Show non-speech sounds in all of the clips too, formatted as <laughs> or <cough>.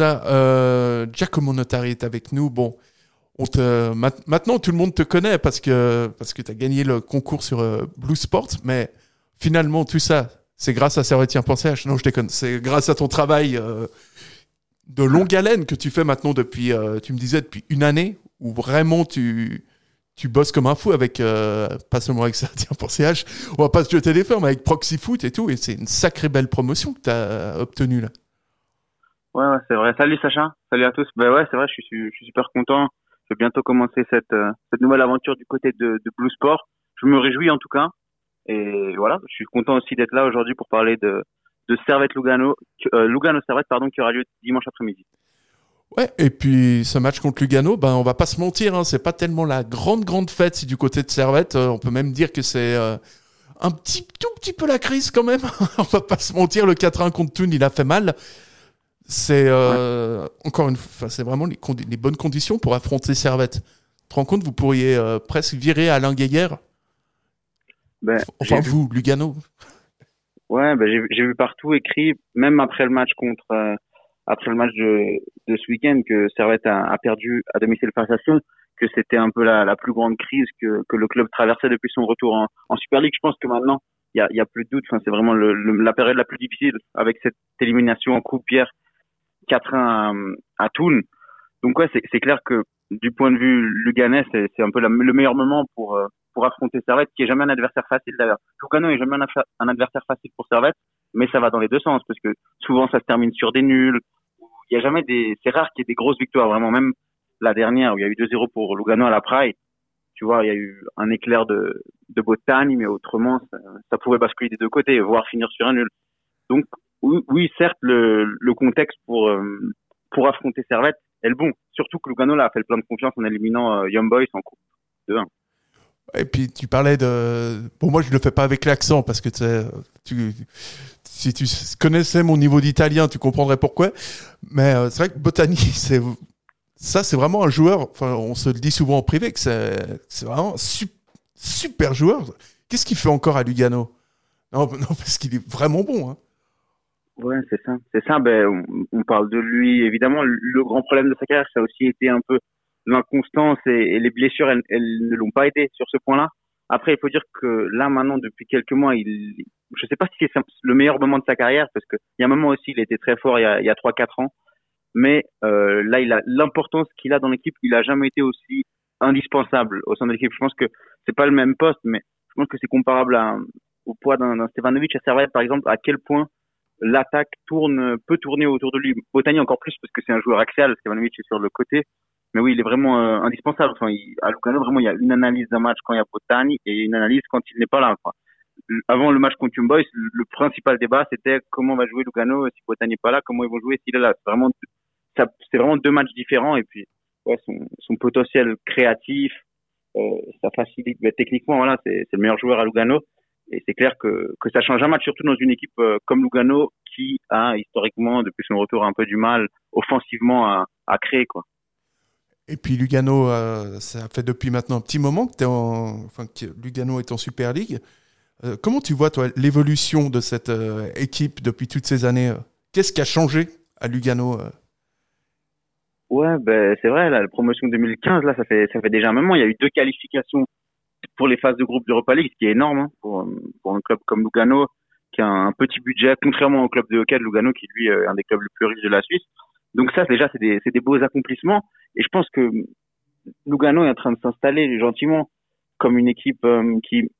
ça. Euh, Giacomo Notari est avec nous. Bon, on te, maintenant tout le monde te connaît parce que parce que tu as gagné le concours sur euh, Blue Sport, mais finalement tout ça, c'est grâce à Servetien Pensée Non, je déconne. C'est grâce à ton travail euh, de longue haleine que tu fais maintenant depuis, euh, tu me disais, depuis une année, où vraiment tu, tu bosses comme un fou avec, pas seulement avec Servetien Pensée on va pas se jeter des mais avec Proxy Foot et tout, et c'est une sacrée belle promotion que tu as obtenue là. Ouais, ouais c'est vrai. Salut Sacha, salut à tous. Ben ouais, c'est vrai, je suis, super content je vais bientôt commencer cette, euh, cette nouvelle aventure du côté de, de Blue Sport. Je me réjouis en tout cas. Et voilà, je suis content aussi d'être là aujourd'hui pour parler de, de Servette Lugano, euh, Lugano Servette pardon, qui aura lieu dimanche après-midi. Ouais, et puis ce match contre Lugano, ben on va pas se mentir, hein, c'est pas tellement la grande grande fête du côté de Servette, euh, on peut même dire que c'est un petit tout petit peu la crise quand même. <laughs> on va pas se mentir, le 4-1 contre Thun, il a fait mal. C'est euh, encore une fois, c'est vraiment les, les, bonnes conditions pour affronter Servette. Tu te rends compte, vous pourriez euh, presque virer Alain Guéguerre? Ben, Enfin, vous, Lugano. Ouais, ben, j'ai vu partout écrit, même après le match contre, euh, après le match de, de ce week-end, que Servette a, a, perdu à domicile face à Sion, que c'était un peu la, la, plus grande crise que, que le club traversait depuis son retour en, en Super League. Je pense que maintenant, il y a, y a, plus de doute. Enfin, c'est vraiment le, la période la plus difficile avec cette élimination en Coupe Pierre 4-1 à, Toul. Donc ouais, c'est clair que du point de vue luganais, c'est un peu le meilleur moment pour euh, pour affronter Servette, qui est jamais un adversaire facile d'ailleurs. Lugano est jamais un, adversaire facile pour Servette, mais ça va dans les deux sens parce que souvent ça se termine sur des nuls. Il y a jamais des, c'est rare qu'il y ait des grosses victoires. Vraiment, même la dernière où il y a eu 2-0 pour Lugano à la Praille, tu vois, il y a eu un éclair de de Bottani, mais autrement ça, ça pouvait basculer des deux côtés, voire finir sur un nul. Donc oui, certes, le, le contexte pour euh, pour affronter Servette est le bon. Surtout que Lugano a fait plein de confiance en éliminant euh, Young Boys en Coupe de 1. Et puis tu parlais de. Bon, moi je le fais pas avec l'accent parce que si tu connaissais mon niveau d'italien, tu comprendrais pourquoi. Mais euh, c'est vrai que Botani, <laughs> ça, c'est vraiment un joueur. On se le dit souvent en privé que c'est vraiment un super joueur. Qu'est-ce qu'il fait encore à Lugano? Non, non, parce qu'il est vraiment bon. Hein. Ouais, c'est ça. C'est ça. Ben, on, parle de lui. Évidemment, le grand problème de sa carrière, ça a aussi été un peu l'inconstance et, les blessures. Elles, ne l'ont pas aidé sur ce point-là. Après, il faut dire que là, maintenant, depuis quelques mois, il, je sais pas si c'est le meilleur moment de sa carrière, parce qu'il y a un moment aussi, il était très fort il y a, il y a 3-4 ans. Mais euh, là, il a l'importance qu'il a dans l'équipe. Il a jamais été aussi indispensable au sein de l'équipe. Je pense que c'est pas le même poste, mais je pense que c'est comparable au poids d'un Stevanovic à Servette, par exemple, à quel point l'attaque tourne, peut tourner autour de lui. Botany encore plus parce que c'est un joueur axial, Stevanovic est sur le côté. Mais oui, il est vraiment euh, indispensable. Enfin, à Lugano, vraiment, il y a une analyse d'un match quand il y a Botany et une analyse quand il n'est pas là. Quoi. Avant le match contre Young Boys, le principal débat, c'était comment va jouer Lugano si Botany n'est pas là, comment ils vont jouer s'il est là. C'est vraiment, c'est vraiment deux matchs différents et puis ouais, son, son potentiel créatif, euh, ça facilite. Mais techniquement, voilà, c'est le meilleur joueur à Lugano. Et c'est clair que, que ça change un match, surtout dans une équipe euh, comme Lugano qui a historiquement, depuis son retour, un peu du mal offensivement à, à créer. Quoi. Et puis Lugano, euh, ça fait depuis maintenant un petit moment que, es en, enfin, que Lugano est en Super League. Euh, comment tu vois, toi, l'évolution de cette équipe depuis toutes ces années Qu'est-ce qui a changé à Lugano Ouais, ben, c'est vrai, la promotion 2015, là, ça fait, ça fait déjà un moment. Il y a eu deux qualifications pour les phases de groupe d'Europa League, ce qui est énorme hein, pour, un club comme Lugano, qui a un petit budget, contrairement au club de hockey de Lugano, qui lui est un des clubs les plus riches de la Suisse. Donc ça, déjà, c'est des, beaux accomplissements. Et je pense que Lugano est en train de s'installer gentiment comme une équipe euh, qui,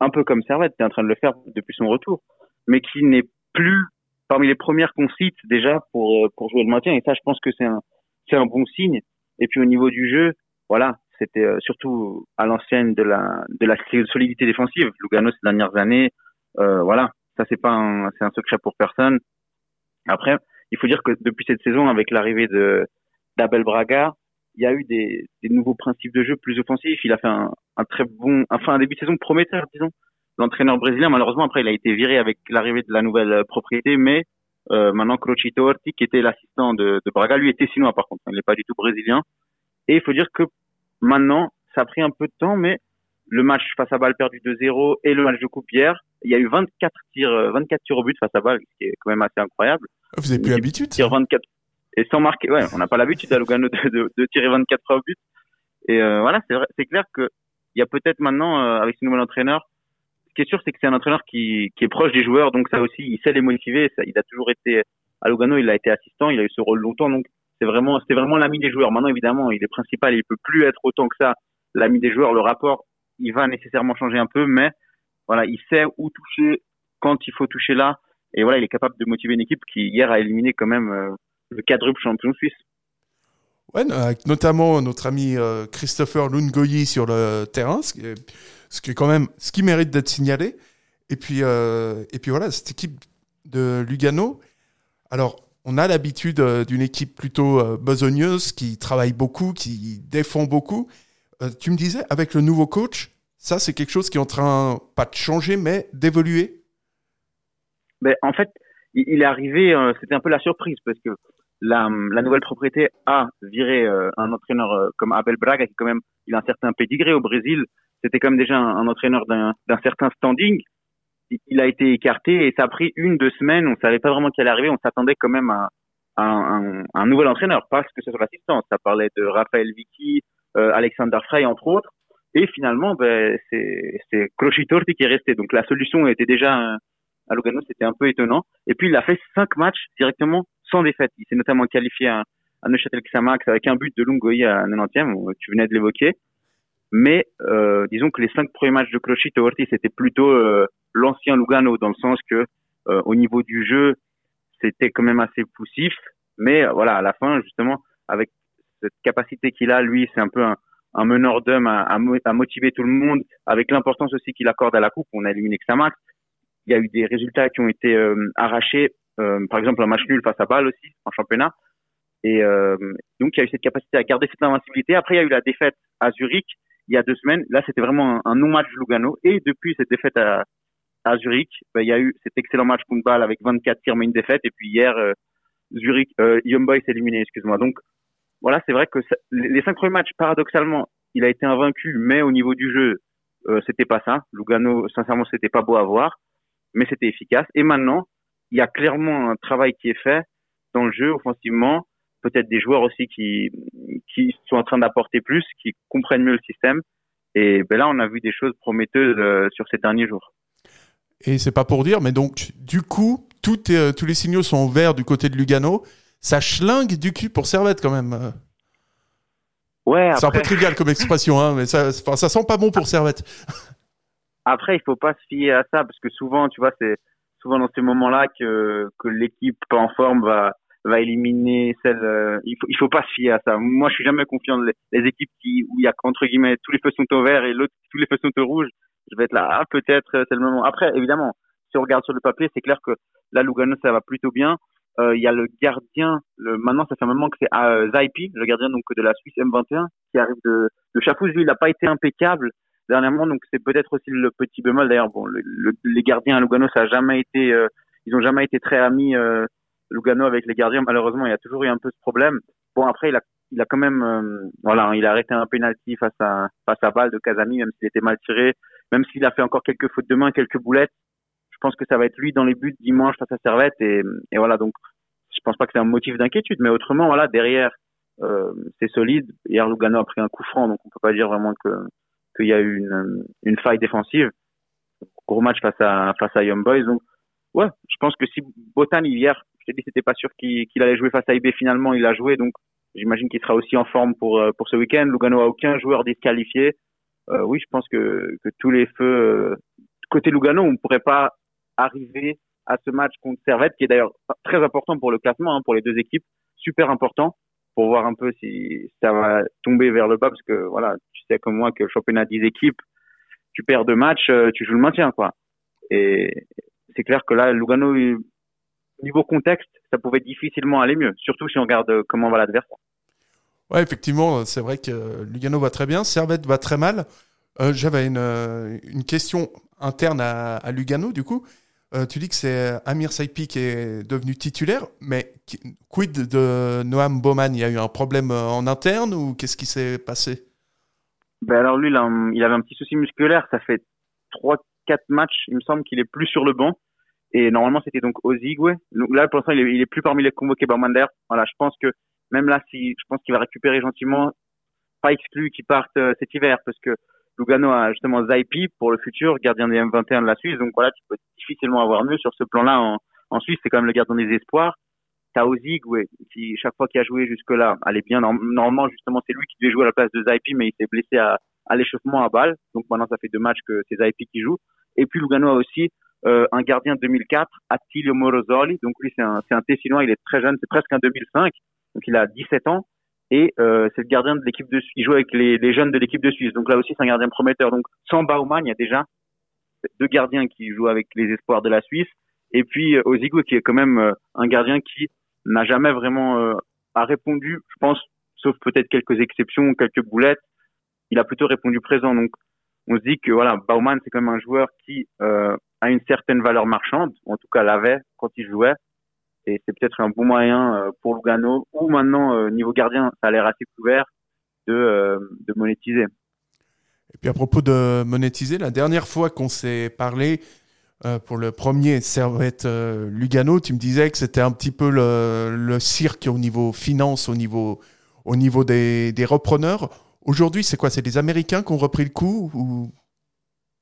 un peu comme Servette, est en train de le faire depuis son retour, mais qui n'est plus parmi les premières qu'on cite déjà pour, euh, pour jouer le maintien. Et ça, je pense que c'est un bon signe. Et puis au niveau du jeu, voilà, c'était euh, surtout à l'ancienne de la de la solidité défensive. Lugano ces dernières années, euh, voilà, ça c'est pas un, c'est un secret pour personne. Après, il faut dire que depuis cette saison, avec l'arrivée de d'Abel Braga, il y a eu des, des nouveaux principes de jeu plus offensifs. Il a fait un, un très bon, enfin un début de saison prometteur, disons. L'entraîneur brésilien, malheureusement, après, il a été viré avec l'arrivée de la nouvelle propriété, mais euh, maintenant Crocito Orti, qui était l'assistant de, de Braga, lui était sinois par contre, il n'est pas du tout brésilien. Et il faut dire que Maintenant, ça a pris un peu de temps, mais le match face à balle perdu 2-0 et le match de coupe hier, il y a eu 24 tirs, 24 euh, tirs au but face à balle, ce qui est quand même assez incroyable. Vous n'avez plus l'habitude 24. et sans marquer. Ouais, on n'a pas l'habitude à Lugano de, de, de, tirer 24 heures but. Et euh, voilà, c'est c'est clair que il y a peut-être maintenant euh, avec ce nouvel entraîneur. Ce qui est sûr, c'est que c'est un entraîneur qui, qui est proche des joueurs, donc ça aussi, il sait les motiver. Ça, il a toujours été à Lugano, il a été assistant, il a eu ce rôle longtemps, donc c'est vraiment, c'est vraiment l'ami des joueurs. Maintenant, évidemment, il est principal, il peut plus être autant que ça l'ami des joueurs. Le rapport, il va nécessairement changer un peu, mais voilà, il sait où toucher quand il faut toucher là. Et voilà, il est capable de motiver une équipe qui hier a éliminé quand même euh, le quadruple champion suisse. Ouais, notamment notre ami euh, Christopher Lungoyi sur le terrain, ce qui, est, ce qui est quand même ce qui mérite d'être signalé. Et puis, euh, et puis voilà, cette équipe de Lugano. Alors, on a l'habitude euh, d'une équipe plutôt euh, besogneuse qui travaille beaucoup, qui défend beaucoup. Euh, tu me disais, avec le nouveau coach, ça, c'est quelque chose qui est en train, pas de changer, mais d'évoluer ben, En fait, il est arrivé, c'était un peu la surprise parce que la, nouvelle propriété a viré un entraîneur comme Abel Braga, qui quand même, il a un certain pédigré au Brésil. C'était comme déjà un, un entraîneur d'un certain standing. Il a été écarté et ça a pris une, deux semaines. On savait pas vraiment qui allait arriver. On s'attendait quand même à, à un, un, nouvel entraîneur, parce que ce soit l'assistance. Ça parlait de Raphaël Vicky, euh, Alexander Frey, entre autres. Et finalement, ben, c'est Crocitorti qui est resté. Donc la solution était déjà à Lugano, c'était un peu étonnant. Et puis il a fait cinq matchs directement sans défaite. Il s'est notamment qualifié à, à Neuchâtel Xamax avec un but de Lungoyi à 90e, tu venais de l'évoquer. Mais euh, disons que les cinq premiers matchs de Clochit Ortiz c'était plutôt euh, l'ancien Lugano dans le sens que euh, au niveau du jeu, c'était quand même assez poussif. Mais euh, voilà, à la fin, justement, avec cette capacité qu'il a, lui, c'est un peu un, un meneur d'hommes à, à, à, motiver tout le monde, avec l'importance aussi qu'il accorde à la coupe. On a éliminé Xamax. Il y a eu des résultats qui ont été euh, arrachés euh, par exemple un match nul face à Bâle aussi en championnat. Et euh, donc il y a eu cette capacité à garder cette invincibilité. Après il y a eu la défaite à Zurich il y a deux semaines. Là c'était vraiment un, un non-match Lugano. Et depuis cette défaite à, à Zurich, ben, il y a eu cet excellent match contre avec 24 tirs mais une défaite. Et puis hier euh, Zurich, euh, Young Boys éliminé, excuse-moi. Donc voilà, c'est vrai que ça, les cinq premiers matchs, paradoxalement, il a été invaincu, mais au niveau du jeu, euh, c'était pas ça. Lugano, sincèrement, c'était pas beau à voir, mais c'était efficace. Et maintenant, il y a clairement un travail qui est fait dans le jeu offensivement. Peut-être des joueurs aussi qui, qui sont en train d'apporter plus, qui comprennent mieux le système. Et ben là, on a vu des choses prometteuses euh, sur ces derniers jours. Et c'est pas pour dire, mais donc, du coup, tout est, tous les signaux sont verts du côté de Lugano. Ça schlingue du cul pour Servette quand même. Ouais, c'est un peu trivial comme expression, hein, mais ça, ça sent pas bon pour Servette. <laughs> Après, il faut pas se fier à ça parce que souvent, tu vois, c'est souvent dans ces moments-là que que l'équipe en forme va va éliminer celle. Euh, il faut il faut pas se fier à ça. Moi, je suis jamais confiant. Les, les équipes qui où il y a entre guillemets tous les feux sont au vert et l'autre tous les feux sont au rouge, je vais être là. Ah, peut-être c'est le moment. Après, évidemment, si on regarde sur le papier, c'est clair que là, Lugano, ça va plutôt bien. Euh, il y a le gardien, le, maintenant ça fait un moment que c'est euh, Zaipi, le gardien donc de la Suisse M21, qui arrive de, de Chafouz. Lui, il n'a pas été impeccable dernièrement, donc c'est peut-être aussi le petit bémol. D'ailleurs, bon, le, le, les gardiens à Lugano, ça a jamais été, euh, ils ont jamais été très amis euh, Lugano avec les gardiens. Malheureusement, il y a toujours eu un peu ce problème. Bon, après, il a, il a quand même, euh, voilà, il a arrêté un penalty face à face à balle de Casami, même s'il était mal tiré, même s'il a fait encore quelques fautes de main, quelques boulettes je pense que ça va être lui dans les buts dimanche face à Servette et, et voilà donc je pense pas que c'est un motif d'inquiétude mais autrement voilà derrière euh, c'est solide hier Lugano a pris un coup franc donc on peut pas dire vraiment que qu'il y a eu une, une faille défensive gros match face à face à Young Boys donc ouais je pense que si Botan hier je t'ai dit c'était pas sûr qu'il qu allait jouer face à IB finalement il a joué donc j'imagine qu'il sera aussi en forme pour pour ce week-end Lugano a aucun joueur disqualifié euh, oui je pense que que tous les feux euh, côté Lugano on pourrait pas arriver à ce match contre Servette, qui est d'ailleurs très important pour le classement, hein, pour les deux équipes, super important pour voir un peu si ça va tomber vers le bas, parce que voilà, tu sais comme moi que le championnat 10 équipes, tu perds deux matchs, tu joues le maintien, quoi. Et c'est clair que là, Lugano, niveau contexte, ça pouvait difficilement aller mieux, surtout si on regarde comment va l'adversaire. Ouais, effectivement, c'est vrai que Lugano va très bien, Servette va très mal. Euh, J'avais une, une question interne à, à Lugano, du coup. Euh, tu dis que c'est Amir Saipi qui est devenu titulaire, mais quid de Noam Bowman Il y a eu un problème en interne ou qu'est-ce qui s'est passé? Ben Alors lui, là, il avait un petit souci musculaire. Ça fait 3-4 matchs, il me semble qu'il est plus sur le banc. Et normalement, c'était donc Ozigwe. Donc là, pour l'instant, il, il est, plus parmi les convoqués Bauman. D'ailleurs, voilà, je pense que même là, si, je pense qu'il va récupérer gentiment, pas exclu qu'il parte euh, cet hiver, parce que Lugano a justement Zaipi pour le futur, gardien des M21 de la Suisse. Donc voilà, tu peux difficilement avoir mieux sur ce plan-là en, Suisse. C'est quand même le gardien des espoirs. T'as Ozigwe, qui chaque fois qu'il a joué jusque-là, allait bien. Normalement, justement, c'est lui qui devait jouer à la place de Zaipi, mais il s'est blessé à, à l'échauffement à balle. Donc maintenant, ça fait deux matchs que c'est Zaipi qui joue. Et puis Lugano a aussi euh, un gardien de 2004, Attilio Morozoli. Donc lui, c'est un, c'est un Tessinois, il est très jeune, c'est presque un 2005. Donc il a 17 ans. Et euh, c'est le gardien de l'équipe de Suisse. Il joue avec les, les jeunes de l'équipe de Suisse. Donc là aussi, c'est un gardien prometteur. Donc sans Baumann, il y a déjà deux gardiens qui jouent avec les espoirs de la Suisse. Et puis euh, qui est quand même euh, un gardien qui n'a jamais vraiment euh, a répondu, je pense, sauf peut-être quelques exceptions, quelques boulettes, il a plutôt répondu présent. Donc on se dit que voilà, Baumann, c'est quand même un joueur qui euh, a une certaine valeur marchande, en tout cas l'avait quand il jouait. Et c'est peut-être un bon moyen euh, pour Lugano, ou maintenant, euh, niveau gardien, ça a l'air assez couvert, de, de monétiser. Et puis à propos de monétiser, la dernière fois qu'on s'est parlé pour le premier Servette Lugano, tu me disais que c'était un petit peu le, le, cirque au niveau finance, au niveau, au niveau des, des repreneurs. Aujourd'hui, c'est quoi? C'est des Américains qui ont repris le coup ou...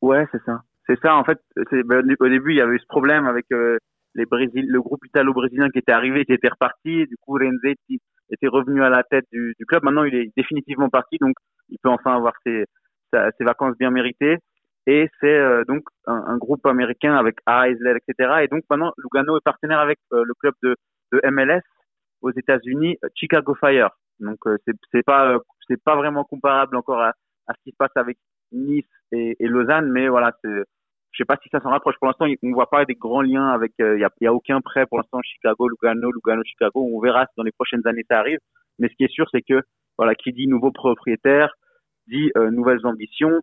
Ouais, c'est ça. C'est ça, en fait. Ben, au début, il y avait eu ce problème avec euh, les Brésil, le groupe italo-brésilien qui était arrivé, qui était reparti. Du coup, Renzetti était revenu à la tête du, club. Maintenant, il est définitivement parti, donc il peut enfin avoir ses, ses vacances bien méritées. Et c'est euh, donc un, un, groupe américain avec Eisler, etc. Et donc maintenant, Lugano est partenaire avec euh, le club de, de, MLS aux États-Unis, Chicago Fire. Donc euh, c'est pas c'est pas vraiment comparable encore à, à, ce qui se passe avec Nice et, et Lausanne, mais voilà, je sais pas si ça s'en rapproche. Pour l'instant, on voit pas des grands liens avec. Il euh, y, a, y, a, aucun prêt pour l'instant Chicago, Lugano, Lugano, Chicago. On verra si dans les prochaines années ça arrive. Mais ce qui est sûr, c'est que voilà, qui dit nouveau propriétaire dit euh, nouvelles ambitions.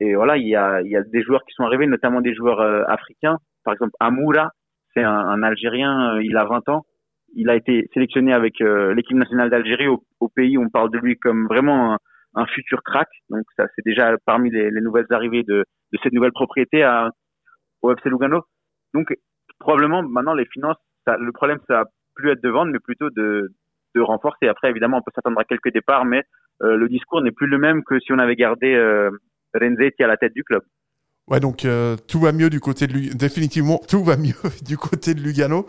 Et voilà, il y a, y a des joueurs qui sont arrivés, notamment des joueurs euh, africains. Par exemple, Amoura, c'est un, un, Algérien, il a 20 ans. Il a été sélectionné avec l'équipe nationale d'Algérie au, au, pays. On parle de lui comme vraiment un, futur crack. Donc ça, c'est déjà parmi les, les, nouvelles arrivées de, cette nouvelle propriété au FC Lugano. Donc probablement maintenant les finances, le problème ça va plus être de vendre, mais plutôt de, de renforcer. Après évidemment on peut s'attendre à quelques départs, mais euh, le discours n'est plus le même que si on avait gardé euh, Renzetti à la tête du club. Ouais, donc euh, tout va mieux du côté de Lugano. Définitivement, tout va mieux <laughs> du côté de Lugano.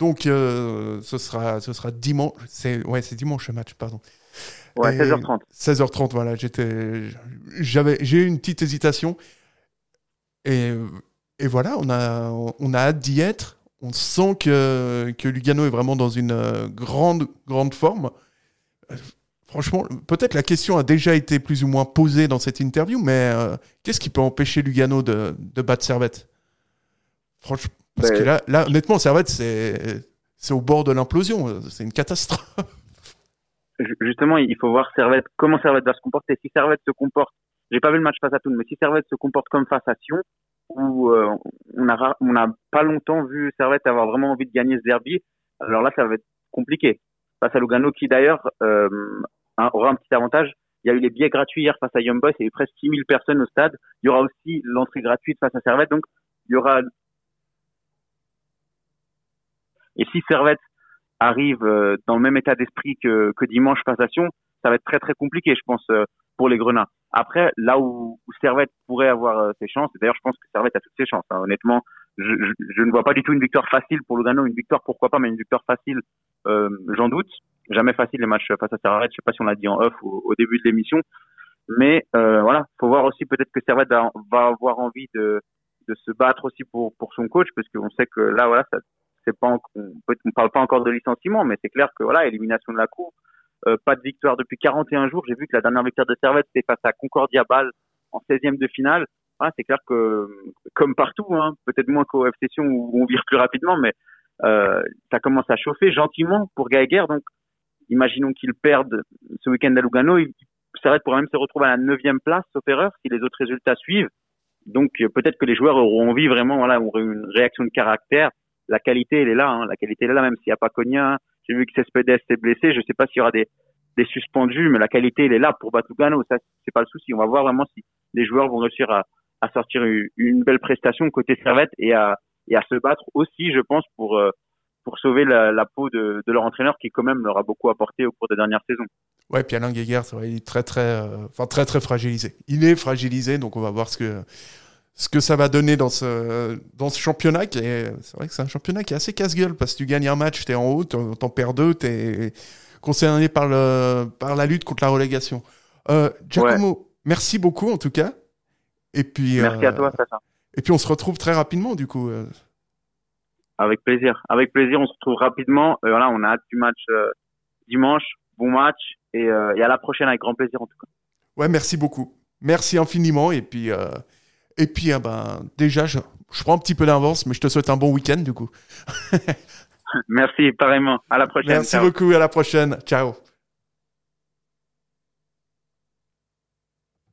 Euh, donc, euh, ce sera, ce sera dimanche. C'est ouais, c'est dimanche le match, pardon. Ouais, 16h30. 16h30, voilà. J'étais, j'avais, j'ai eu une petite hésitation. Et, et voilà, on a, on a hâte d'y être. On sent que, que Lugano est vraiment dans une grande, grande forme. Franchement, peut-être la question a déjà été plus ou moins posée dans cette interview, mais euh, qu'est-ce qui peut empêcher Lugano de, de battre Servette? Franchement, parce que là, là, honnêtement, Servette, c'est, c'est au bord de l'implosion. C'est une catastrophe. <laughs> Justement, il faut voir Servette, comment Servette va se comporter. Si Servette se comporte, j'ai pas vu le match face à Toul, mais si Servette se comporte comme face à Sion, où euh, on a on a pas longtemps vu Servette avoir vraiment envie de gagner ce derby, alors là, ça va être compliqué. Face à Lugano, qui d'ailleurs euh, aura un petit avantage. Il y a eu les billets gratuits hier face à Young Boys, il y a eu presque 6000 personnes au stade. Il y aura aussi l'entrée gratuite face à Servette, donc il y aura. Et si Servette arrive dans le même état d'esprit que, que dimanche face à Sion, ça va être très très compliqué, je pense, pour les Grenats. Après, là où, Servette pourrait avoir ses chances, et d'ailleurs je pense que Servette a toutes ses chances, hein, honnêtement, je, je, je, ne vois pas du tout une victoire facile pour Lugano, une victoire pourquoi pas, mais une victoire facile, euh, j'en doute. Jamais facile les matchs face à Servette, je sais pas si on l'a dit en off au, au début de l'émission, mais euh, voilà, faut voir aussi peut-être que Servette va, avoir envie de, de se battre aussi pour pour son coach, parce qu'on sait que là voilà, ça c'est pas on, on parle pas encore de licenciement, mais c'est clair que voilà, élimination de la cour, euh, pas de victoire depuis 41 jours. J'ai vu que la dernière victoire de Servette c'était face à Concordia Bâle en 16e de finale. C'est clair que, comme partout, hein, peut-être moins qu'au FC Sion où on vire plus rapidement, mais euh, ça commence à chauffer gentiment pour Geiger. Donc, imaginons qu'il perde ce week-end à Lugano. Il s'arrête pour même se retrouver à la neuvième place, sauf erreur, si les autres résultats suivent. Donc, peut-être que les joueurs auront envie vraiment, voilà, auront une réaction de caractère. La qualité, elle est là. Hein. La qualité, elle est là, même s'il n'y a pas Cogna. J'ai vu que Cespedes est blessé. Je ne sais pas s'il y aura des, suspendus, mais la qualité, elle est là pour battre Lugano. Ça, c'est pas le souci. On va voir vraiment si les joueurs vont réussir à, sortir une, belle prestation côté Servette et à, se battre aussi, je pense, pour, pour sauver la, peau de, leur entraîneur qui quand même leur a beaucoup apporté au cours des dernières saisons. Ouais, puis Alain il est très très, enfin très très fragilisé. Il est fragilisé, donc on va voir ce que ce que ça va donner dans ce, dans ce championnat. C'est vrai que c'est un championnat qui est assez casse-gueule parce que tu gagnes un match, tu es en haut, tu en perds deux, tu es concerné par, le, par la lutte contre la relégation. Euh, Giacomo, merci beaucoup en tout cas. Et puis, merci à toi, ça. Et puis on se retrouve très rapidement du coup. Euh. Avec plaisir. Avec plaisir, on se retrouve rapidement. Euh, voilà, on a hâte du match euh, dimanche. Bon match et, et, à la prochaine avec grand plaisir en tout cas. Ouais, merci beaucoup. Merci infiniment et puis et puis, ah ben, déjà, je, je prends un petit peu d'avance, mais je te souhaite un bon week-end du coup. <laughs> Merci, pareillement. À la prochaine. Merci beaucoup. À la prochaine. Ciao.